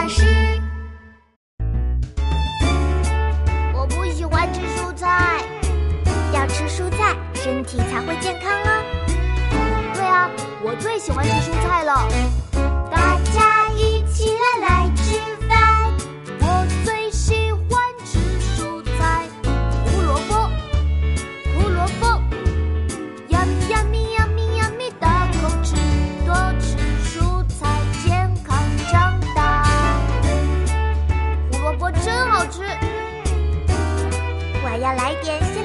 老师。我不喜欢吃蔬菜，要吃蔬菜，身体才会健康哦。对啊，我最喜欢吃蔬菜了。我要来点